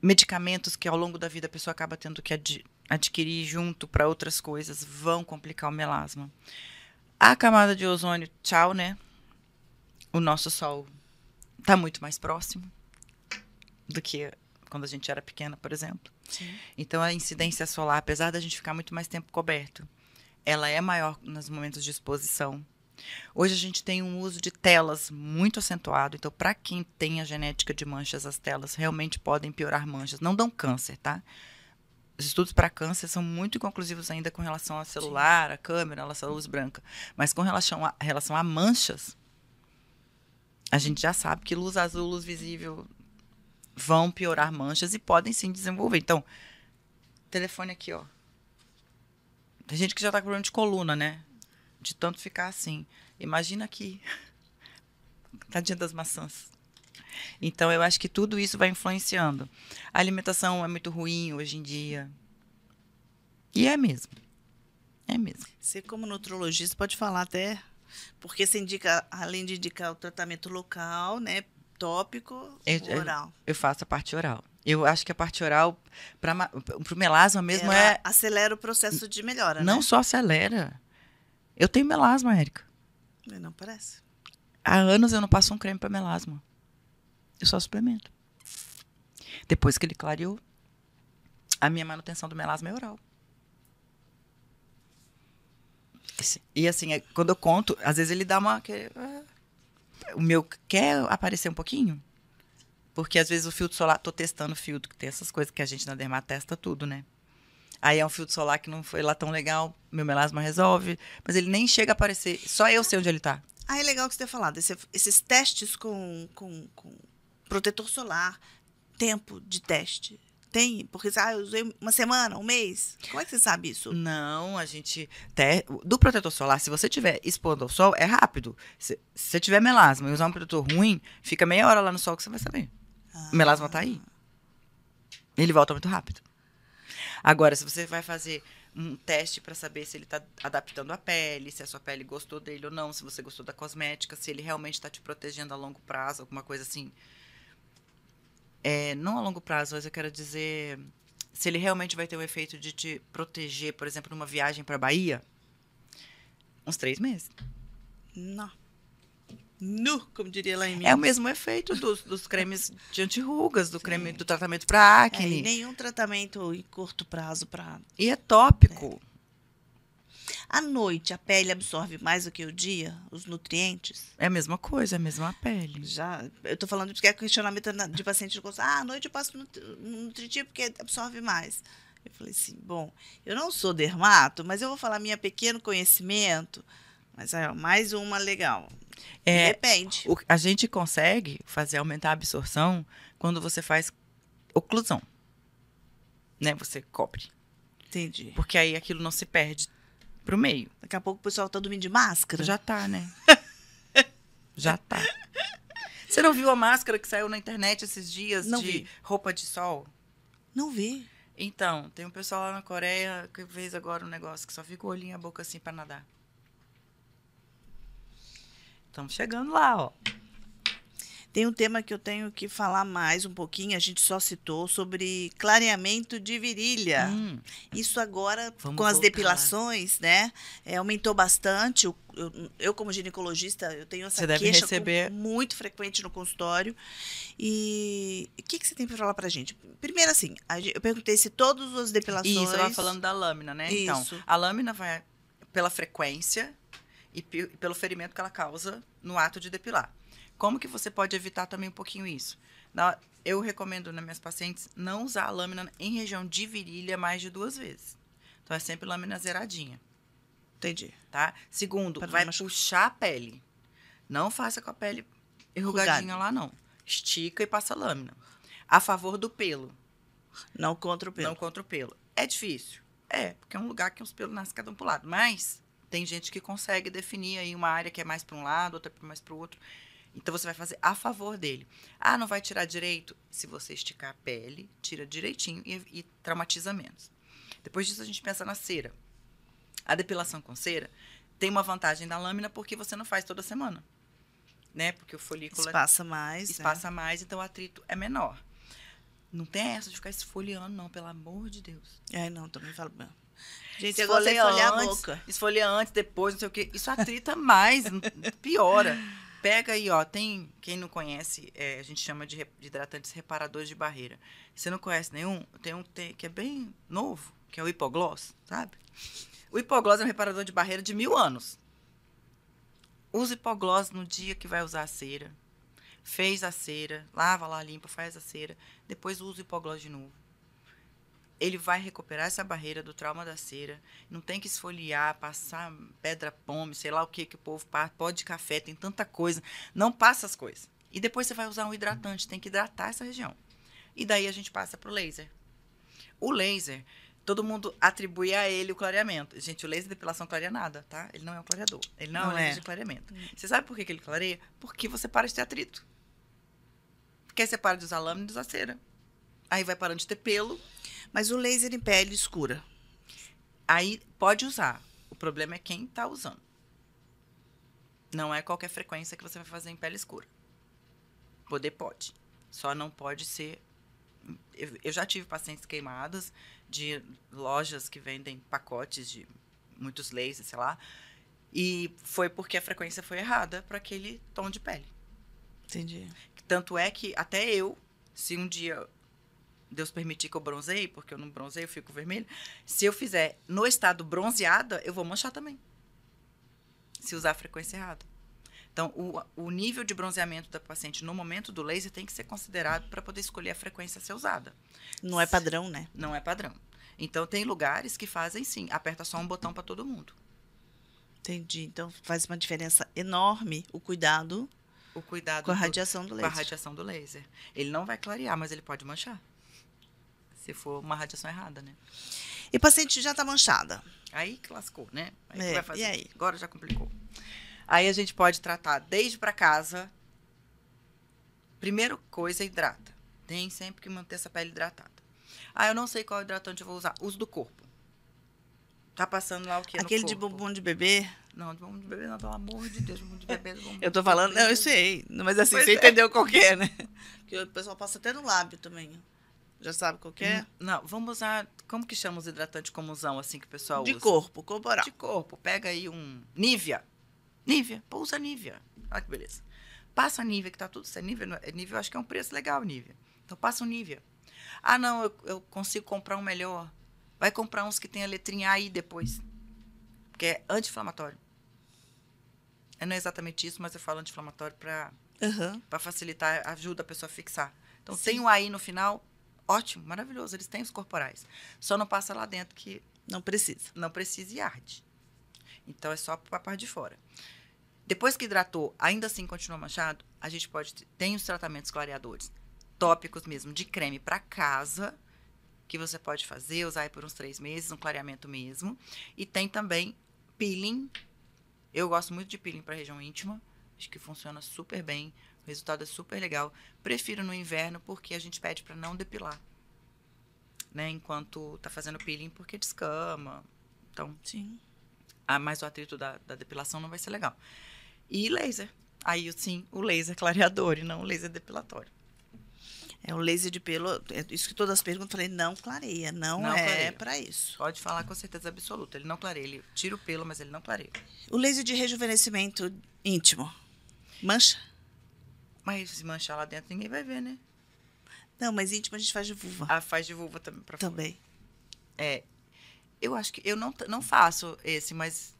Speaker 2: medicamentos que ao longo da vida a pessoa acaba tendo que ad- adquirir junto para outras coisas vão complicar o melasma. A camada de ozônio, tchau, né? O nosso sol está muito mais próximo do que quando a gente era pequena, por exemplo.
Speaker 1: Sim.
Speaker 2: Então a incidência solar, apesar da gente ficar muito mais tempo coberto, ela é maior nos momentos de exposição. Hoje a gente tem um uso de telas muito acentuado, então para quem tem a genética de manchas, as telas realmente podem piorar manchas, não dão câncer, tá? Os estudos para câncer são muito inconclusivos ainda com relação ao celular, a câmera, a nossa luz branca, mas com relação a, relação a manchas, a gente já sabe que luz azul, luz visível vão piorar manchas e podem sim desenvolver. Então, telefone aqui, ó. Tem gente que já tá com problema de coluna, né? De tanto ficar assim. Imagina aqui. Tadinha das maçãs. Então, eu acho que tudo isso vai influenciando. A alimentação é muito ruim hoje em dia. E é mesmo. É mesmo.
Speaker 1: Você, como nutrologista, pode falar até. Porque você indica, além de indicar o tratamento local, né? Tópico,
Speaker 2: Eu-
Speaker 1: o
Speaker 2: eu-
Speaker 1: oral.
Speaker 2: Eu faço a parte oral. Eu acho que a parte oral, para o melasma mesmo,
Speaker 1: Ela
Speaker 2: é.
Speaker 1: acelera o processo de melhora,
Speaker 2: Não
Speaker 1: né?
Speaker 2: só acelera. Eu tenho melasma, Érica.
Speaker 1: Não parece.
Speaker 2: Há anos eu não passo um creme para melasma. Eu só suplemento. Depois que ele clareou, a minha manutenção do melasma é oral. E assim, é, quando eu conto, às vezes ele dá uma. ah, O meu quer aparecer um pouquinho? Porque às vezes o filtro solar, tô testando filtro, que tem essas coisas que a gente na Dermat testa tudo, né? Aí é um filtro solar que não foi lá tão legal, meu melasma resolve, mas ele nem chega a aparecer, só eu sei onde ele tá.
Speaker 1: Ah, é legal que você tenha falado. Esse- esses testes com, com, com protetor solar, tempo de teste. Tem? Porque ah, eu usei uma semana, um mês. Como é que você sabe isso?
Speaker 2: Não, a gente. te- Do protetor solar, se você tiver expondo ao sol, é rápido. Se, se você tiver melasma e usar um protetor ruim, fica meia hora lá no sol que você vai saber.
Speaker 1: Ah.
Speaker 2: O melasma tá aí. Ele volta muito rápido. Agora, se você vai fazer um teste para saber se ele tá adaptando a pele, se a sua pele gostou dele ou não, se você gostou da cosmética, se ele realmente está te protegendo a longo prazo, alguma coisa assim. É, não a longo prazo, mas eu quero dizer se ele realmente vai ter o efeito de te proteger, por exemplo, numa viagem para Bahia, uns três meses.
Speaker 1: Não. Nu, como diria lá em mim.
Speaker 2: É o mesmo efeito dos, dos cremes de antirrugas, do creme do tratamento para
Speaker 1: É,
Speaker 2: acne.
Speaker 1: e nenhum tratamento em curto prazo para.
Speaker 2: E é tópico.
Speaker 1: À noite, a pele absorve mais do que o dia os nutrientes?
Speaker 2: É a mesma coisa, é a mesma pele.
Speaker 1: Já, eu tô falando porque é questionamento na- de paciente de consulta. Ah, à noite eu passo nut- nutritivo porque absorve mais. Eu falei assim, bom, eu não sou dermato, mas eu vou falar minha pequeno conhecimento. Mas é mais uma legal.
Speaker 2: É,
Speaker 1: Depende.
Speaker 2: o- a gente consegue fazer aumentar a absorção quando você faz oclusão. Né? Você cobre.
Speaker 1: Entendi.
Speaker 2: Porque aí aquilo não se perde pro meio.
Speaker 1: Daqui a pouco o pessoal tá dormindo de máscara.
Speaker 2: Já tá, né? Já tá. Você não viu a máscara que saiu na internet esses dias
Speaker 1: Não
Speaker 2: de
Speaker 1: vi.
Speaker 2: roupa de sol?
Speaker 1: Não vi.
Speaker 2: Então, tem um pessoal lá na Coreia que fez agora um negócio que só fica o olhinho e a boca assim pra nadar. Estamos chegando lá, ó.
Speaker 1: Tem um tema que eu tenho que falar mais um pouquinho, a gente só citou, sobre clareamento de virilha.
Speaker 2: Hum,
Speaker 1: Isso agora,
Speaker 2: Vamos
Speaker 1: com as
Speaker 2: voltar.
Speaker 1: depilações, né, é, aumentou bastante. Eu, eu- eu, como ginecologista, eu tenho essa
Speaker 2: Você
Speaker 1: queixa com- muito frequente no consultório. E o que, que você tem para falar pra gente? Primeiro, assim, eu perguntei se todas as depilações...
Speaker 2: Isso, eu tava falando da lâmina, né? Então,
Speaker 1: Isso.
Speaker 2: a lâmina vai pela frequência e pe- pelo ferimento que ela causa no ato de depilar. Como que você pode evitar também um pouquinho isso? Na- eu recomendo nas minhas pacientes não usar a lâmina em região de virilha mais de duas vezes. Então, é sempre lâmina zeradinha.
Speaker 1: Entendi.
Speaker 2: tá? Segundo,
Speaker 1: não
Speaker 2: vai
Speaker 1: machucar.
Speaker 2: puxar a pele. Não faça com a pele enrugadinha lá, não. Estica e passa lâmina. A favor do pelo,
Speaker 1: Não contra o pelo.
Speaker 2: não contra o pelo. É difícil? É, porque é um lugar que os pelos nascem cada um pro lado. Mas tem gente que consegue definir aí uma área que é mais para um lado, outra mais para o outro. Então você vai fazer a favor dele. Ah, não vai tirar direito? Se você esticar a pele, tira direitinho e, e traumatiza menos. Depois disso a gente pensa na cera. A depilação com cera tem uma vantagem da lâmina porque você não faz toda semana. Né? Porque o folículo é-
Speaker 1: Espaça mais. né?
Speaker 2: espaça mais, então o atrito é menor. Não tem essa de ficar esfoliando, não, pelo amor de Deus.
Speaker 1: É, não, também falo. Gente, eu gosto de esfoliar a
Speaker 2: antes,
Speaker 1: boca.
Speaker 2: Esfolia antes, depois, não sei o quê. Isso atrita mais, piora. Pega aí, ó, tem, quem não conhece, é, a gente chama de, de hidratantes reparadores de barreira. Você não conhece nenhum? Tem um que tem- que é bem novo, que é o hipogloss, sabe? O hipogloss é um reparador de barreira de mil anos. Usa hipogloss no dia que vai usar a cera. Fez a cera, lava lá, limpa, faz a cera. Depois usa o hipogloss de novo. Ele vai recuperar essa barreira do trauma da cera. Não tem que esfoliar, passar pedra pome, sei lá o que que o povo passa, pó de café, tem tanta coisa. Não passa as coisas. E depois você vai usar um hidratante, tem que hidratar essa região. E daí a gente passa pro laser. O laser, todo mundo atribui a ele o clareamento. Gente, o laser de depilação clareia nada, tá? Ele não é um clareador. Ele não,
Speaker 1: Não
Speaker 2: é um laser
Speaker 1: é.
Speaker 2: de clareamento. Você sabe por que, que ele clareia? Porque você para de ter atrito. Porque aí você para de usar lâmina e de usar cera. Aí vai parando de ter pelo,
Speaker 1: Mas o laser em pele escura.
Speaker 2: Aí pode usar. O problema é quem está usando. Não é qualquer frequência que você vai fazer em pele escura. Poder pode. Só não pode ser. Eu, eu já tive pacientes queimadas de lojas que vendem pacotes de muitos lasers, sei lá. E foi porque a frequência foi errada para aquele tom de pele.
Speaker 1: Entendi.
Speaker 2: Tanto é que até eu, se um dia Deus permitir que eu bronzeie, porque eu não bronzeio, eu fico vermelho, se eu fizer no estado bronzeada, eu vou manchar também. se usar a frequência errada. Então, o, o nível de bronzeamento da paciente no momento do laser tem que ser considerado para poder escolher a frequência a ser usada.
Speaker 1: Não é padrão, né?
Speaker 2: Não é padrão. Então, tem lugares que fazem sim, aperta só um botão para todo mundo.
Speaker 1: Entendi. Então faz uma diferença enorme o cuidado
Speaker 2: O cuidado
Speaker 1: com a
Speaker 2: do-
Speaker 1: radiação do
Speaker 2: com a
Speaker 1: laser.
Speaker 2: radiação do laser. Ele não vai clarear, mas ele pode manchar. Se for uma radiação errada, né?
Speaker 1: E o paciente já está manchada.
Speaker 2: Aí que lascou, né? Aí
Speaker 1: É,
Speaker 2: vai fazer.
Speaker 1: e aí?
Speaker 2: Agora já complicou. Aí a gente pode tratar desde para casa. Primeira coisa, hidrata. Tem sempre que manter essa pele hidratada. Ah, eu não sei qual hidratante eu vou usar. Uso do corpo. Tá passando lá o que
Speaker 1: Aquele de bumbum de bebê.
Speaker 2: Não, de bumbum de bebê não, pelo amor de Deus. Bumbum de bebê. bumbum
Speaker 1: Eu tô falando, não, eu sei. Mas assim,
Speaker 2: Pois
Speaker 1: você
Speaker 2: é.
Speaker 1: entendeu qual é, né? Porque o pessoal passa até no lábio também. Já sabe qual que é?
Speaker 2: Não, vamos usar. Como que chama os hidratantes comusão, assim, que o pessoal
Speaker 1: De
Speaker 2: usa?
Speaker 1: corpo, corporal.
Speaker 2: De corpo. Pega aí um. Nívea. Nívea. Pô, usa Nívea. Olha que beleza. Passa a Nívea, que tá tudo certo. Nívea, não é- Nívea eu acho que é um preço legal, Nívea. Então passa o Nívea. Ah, não, eu, eu consigo comprar um melhor. Vai comprar uns que tem a letrinha aí depois. Porque é anti-inflamatório. É, Não é exatamente isso, mas eu falo anti-inflamatório para para facilitar, ajuda a pessoa a fixar. Então
Speaker 1: Sim.
Speaker 2: tem o aí no final, ótimo, maravilhoso. Eles têm os corporais. Só não passa lá dentro que
Speaker 1: Não precisa.
Speaker 2: não precisa e arde. Então é só para a parte de fora. Depois que hidratou, ainda assim continua manchado, a gente pode ter- tem os tratamentos clareadores tópicos mesmo de creme para casa que você pode fazer, usar aí por uns três meses, um clareamento mesmo. E tem também peeling. Eu gosto muito de peeling para região íntima. Acho que funciona super bem. Resultado é super legal. Prefiro no inverno porque a gente pede para não depilar. Né, enquanto tá fazendo peeling porque descama. Então,
Speaker 1: Sim.
Speaker 2: ah, mas o atrito da, da depilação não vai ser legal. E laser. Aí, sim, o laser clareador e não o laser depilatório.
Speaker 1: É o laser de pelo. é Isso que todas as perguntas eu falei, não clareia. Não,
Speaker 2: Não
Speaker 1: é para isso.
Speaker 2: Pode falar com certeza absoluta. Ele não clareia. Ele tira o pelo, mas ele não clareia.
Speaker 1: O laser de rejuvenescimento íntimo. Mancha?
Speaker 2: Mas se manchar lá dentro, ninguém vai ver, né?
Speaker 1: Não, mas íntimo a gente faz de vulva.
Speaker 2: Ah, faz de vulva também pra fora.
Speaker 1: também.
Speaker 2: É. Eu acho que eu não, não faço esse, mas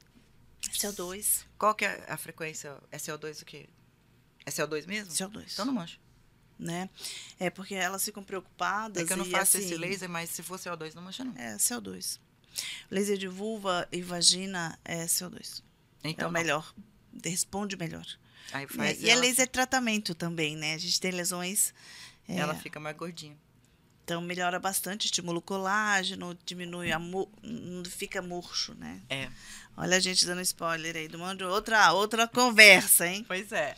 Speaker 1: CO2.
Speaker 2: qual que é a frequência? É CO2 o quê? É CO2 mesmo?
Speaker 1: CO2.
Speaker 2: Então não mancha.
Speaker 1: né? É porque elas ficam preocupadas.
Speaker 2: É que eu não faço
Speaker 1: assim,
Speaker 2: esse laser, mas se for CO2, não mancha não.
Speaker 1: É CO2. Laser de vulva e vagina é CO2.
Speaker 2: Então
Speaker 1: é o melhor. Responde melhor.
Speaker 2: Aí
Speaker 1: Né?
Speaker 2: faz
Speaker 1: E é
Speaker 2: ela,
Speaker 1: laser tratamento também, né? A gente tem lesões. é,
Speaker 2: ela fica mais gordinha.
Speaker 1: Então melhora bastante, estimula o colágeno, diminui a mu fica murcho, né?
Speaker 2: É.
Speaker 1: Olha a gente dando spoiler aí do mundo. Outra, outra conversa, hein?
Speaker 2: Pois é.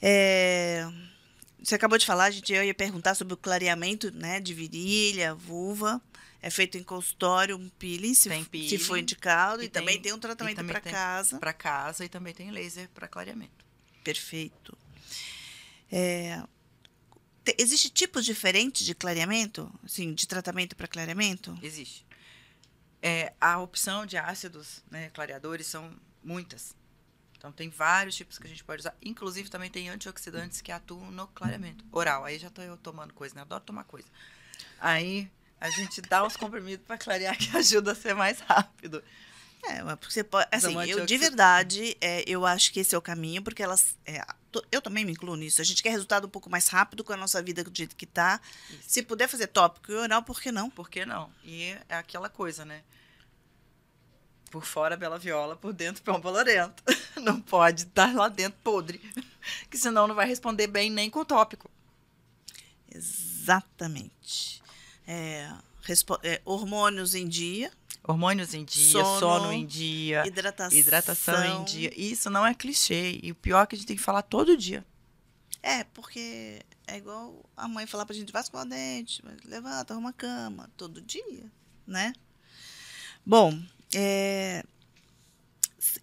Speaker 1: É, Você acabou de falar, gente, eu ia perguntar sobre o clareamento, né, de virilha, vulva. É feito em consultório, um peeling, se,
Speaker 2: Tem
Speaker 1: se
Speaker 2: peeling,
Speaker 1: for indicado. E,
Speaker 2: e
Speaker 1: também
Speaker 2: tem-
Speaker 1: tem um tratamento para
Speaker 2: tem-
Speaker 1: casa.
Speaker 2: Para casa e também tem laser para clareamento.
Speaker 1: Perfeito. É, te- existe tipos diferentes de clareamento? Assim, de tratamento para clareamento?
Speaker 2: Existe. É, a opção de ácidos né, clareadores são muitas. Então, tem vários tipos que a gente pode usar. Inclusive, também tem antioxidantes que atuam no clareamento oral. Aí já estou eu tomando coisa, né? Adoro tomar coisa. Aí a gente dá uns comprimidos para clarear que ajuda a ser mais rápido.
Speaker 1: É, mas porque você pode. Assim, eu de verdade, é, eu acho que esse é o caminho, porque elas. é, eu também me incluo nisso. A gente quer resultado um pouco mais rápido com a nossa vida do jeito que tá.
Speaker 2: Isso.
Speaker 1: Se puder fazer tópico e oral, por que não?
Speaker 2: Por que não? E é aquela coisa, né? Por fora, bela viola, por dentro, pão bolorento. Não pode estar lá dentro podre. Que senão não vai responder bem nem com o tópico.
Speaker 1: Exatamente. É, é, hormônios em dia,
Speaker 2: Hormônios em dia,
Speaker 1: Sono,
Speaker 2: sono, em dia,
Speaker 1: hidratação.
Speaker 2: hidratação em dia. Isso não é clichê. E o pior é que a gente tem que falar todo dia.
Speaker 1: É, porque é igual a mãe falar pra gente, vai escovar dente, vai- levanta, arruma a cama, todo dia, né? Bom, é,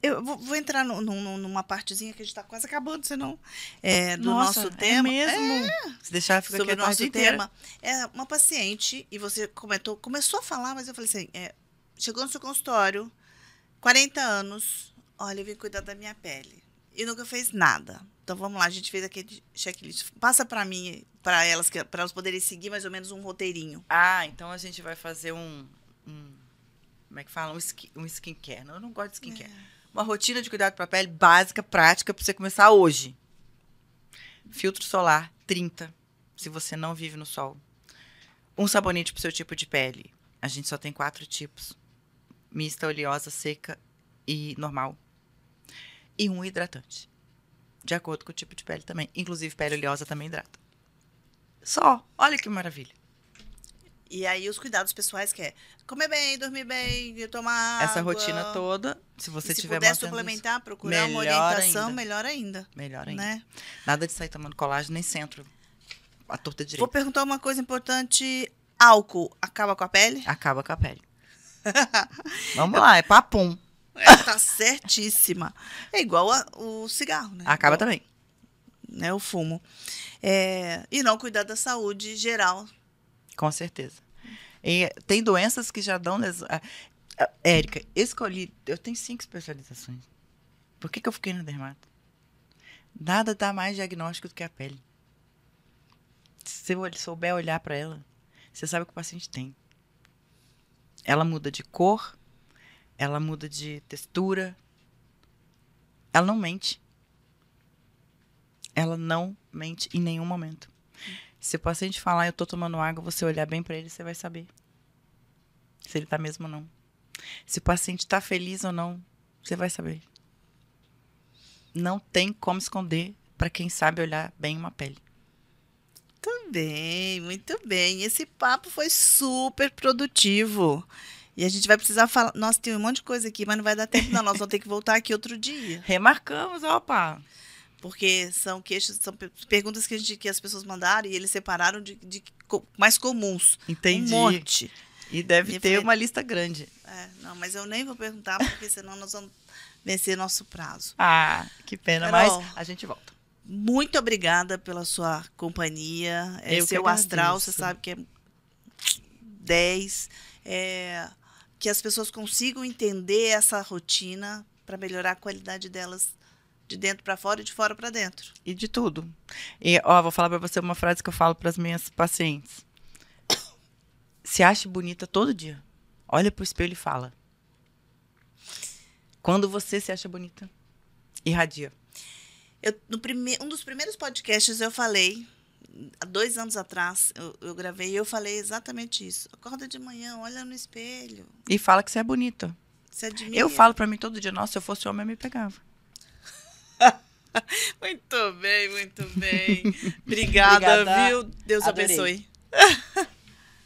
Speaker 1: eu vou, vou entrar no- no- numa partezinha que a gente tá quase acabando, senão, é, do
Speaker 2: Nossa,
Speaker 1: nosso
Speaker 2: é
Speaker 1: tema.
Speaker 2: mesmo? Se deixar, fica
Speaker 1: sobre
Speaker 2: aqui
Speaker 1: o nosso
Speaker 2: tarde inteira.
Speaker 1: tema. É uma paciente, e você comentou, começou a falar, mas eu falei assim, é, chegou no seu consultório, 40 anos, olha, eu vim cuidar da minha pele. E nunca fez nada. Então vamos lá, a gente fez aquele checklist. Passa para mim, para elas, para elas poderem seguir mais ou menos um roteirinho.
Speaker 2: Ah, então a gente vai fazer um. um- como é que fala? Um, skin, um skincare. Não, eu não gosto de skincare. uma rotina de cuidado para a pele básica, prática, para você começar hoje. Filtro solar 30, se você não vive no sol. Um sabonete para o seu tipo de pele. A gente só tem quatro tipos: mista, oleosa, seca e normal. E um hidratante. De acordo com o tipo de pele também. Inclusive, pele oleosa também hidrata. Só. Olha que maravilha.
Speaker 1: E aí os cuidados pessoais que é comer bem, dormir bem, tomar
Speaker 2: Essa
Speaker 1: água.
Speaker 2: rotina toda, se você
Speaker 1: E se
Speaker 2: tiver
Speaker 1: puder suplementar, procurar uma orientação,
Speaker 2: ainda.
Speaker 1: melhor ainda.
Speaker 2: isso, melhor ainda.
Speaker 1: Né?
Speaker 2: Nada de sair tomando colágeno nem centro. A torta
Speaker 1: Vou
Speaker 2: direita.
Speaker 1: perguntar uma coisa importante. Álcool acaba com a pele?
Speaker 2: Acaba com a pele. Vamos lá, é papum.
Speaker 1: É, tá certíssima. É igual a- o cigarro, né?
Speaker 2: Acaba
Speaker 1: Igual,
Speaker 2: também.
Speaker 1: Né, o fumo. É, e não cuidar da saúde geral.
Speaker 2: Com certeza. E tem doenças que já dão. les- ah, ah, Érica, escolhi. Eu tenho cinco especializações. Por que, que eu fiquei na dermato? Nada dá mais diagnóstico do que a pele. Se você souber olhar para ela, você sabe o que o paciente tem. Ela muda de cor, ela muda de textura. Ela não mente. Ela não mente em nenhum momento. Se o paciente falar, eu tô tomando água, você olhar bem para ele, você vai saber. Se ele tá mesmo ou não. Se o paciente tá feliz ou não, você vai saber. Não tem como esconder para quem sabe olhar bem uma pele.
Speaker 1: Muito bem, muito bem. Esse papo foi super produtivo. E a gente vai precisar falar. Nossa, tem um monte de coisa aqui, mas não vai dar tempo, não. Nós vamos ter que voltar aqui outro dia.
Speaker 2: Remarcamos, opa.
Speaker 1: Porque são queixas, são pe- perguntas que, a gente, que as pessoas mandaram e eles separaram de, de mais comuns.
Speaker 2: Entendi.
Speaker 1: Um monte.
Speaker 2: E deve
Speaker 1: E
Speaker 2: ter
Speaker 1: foi-
Speaker 2: uma lista grande.
Speaker 1: É, não, mas eu nem vou perguntar, porque senão nós vamos vencer nosso prazo.
Speaker 2: Ah, que pena,
Speaker 1: Carol.
Speaker 2: mas a gente volta.
Speaker 1: Muito obrigada pela sua companhia. É
Speaker 2: Eu que
Speaker 1: seu astral, você sabe que é 10. É, que as pessoas consigam entender essa rotina para melhorar a qualidade delas de dentro para fora e de fora para dentro.
Speaker 2: E de tudo. E, ó, vou falar pra você uma frase que eu falo pras minhas pacientes. Se ache bonita todo dia. Olha pro espelho e fala. Quando você se acha bonita, irradia.
Speaker 1: Eu, no prime, um dos primeiros podcasts eu falei, há dois anos atrás, eu, eu gravei e eu falei exatamente isso. Acorda de manhã, olha no espelho,
Speaker 2: E fala que você é bonita.
Speaker 1: se admira.
Speaker 2: Eu falo pra mim todo dia, nossa, se eu fosse homem, eu me pegava.
Speaker 1: Muito bem, muito bem. Obrigada,
Speaker 2: Obrigada.
Speaker 1: viu? Deus
Speaker 2: Adorei.
Speaker 1: abençoe.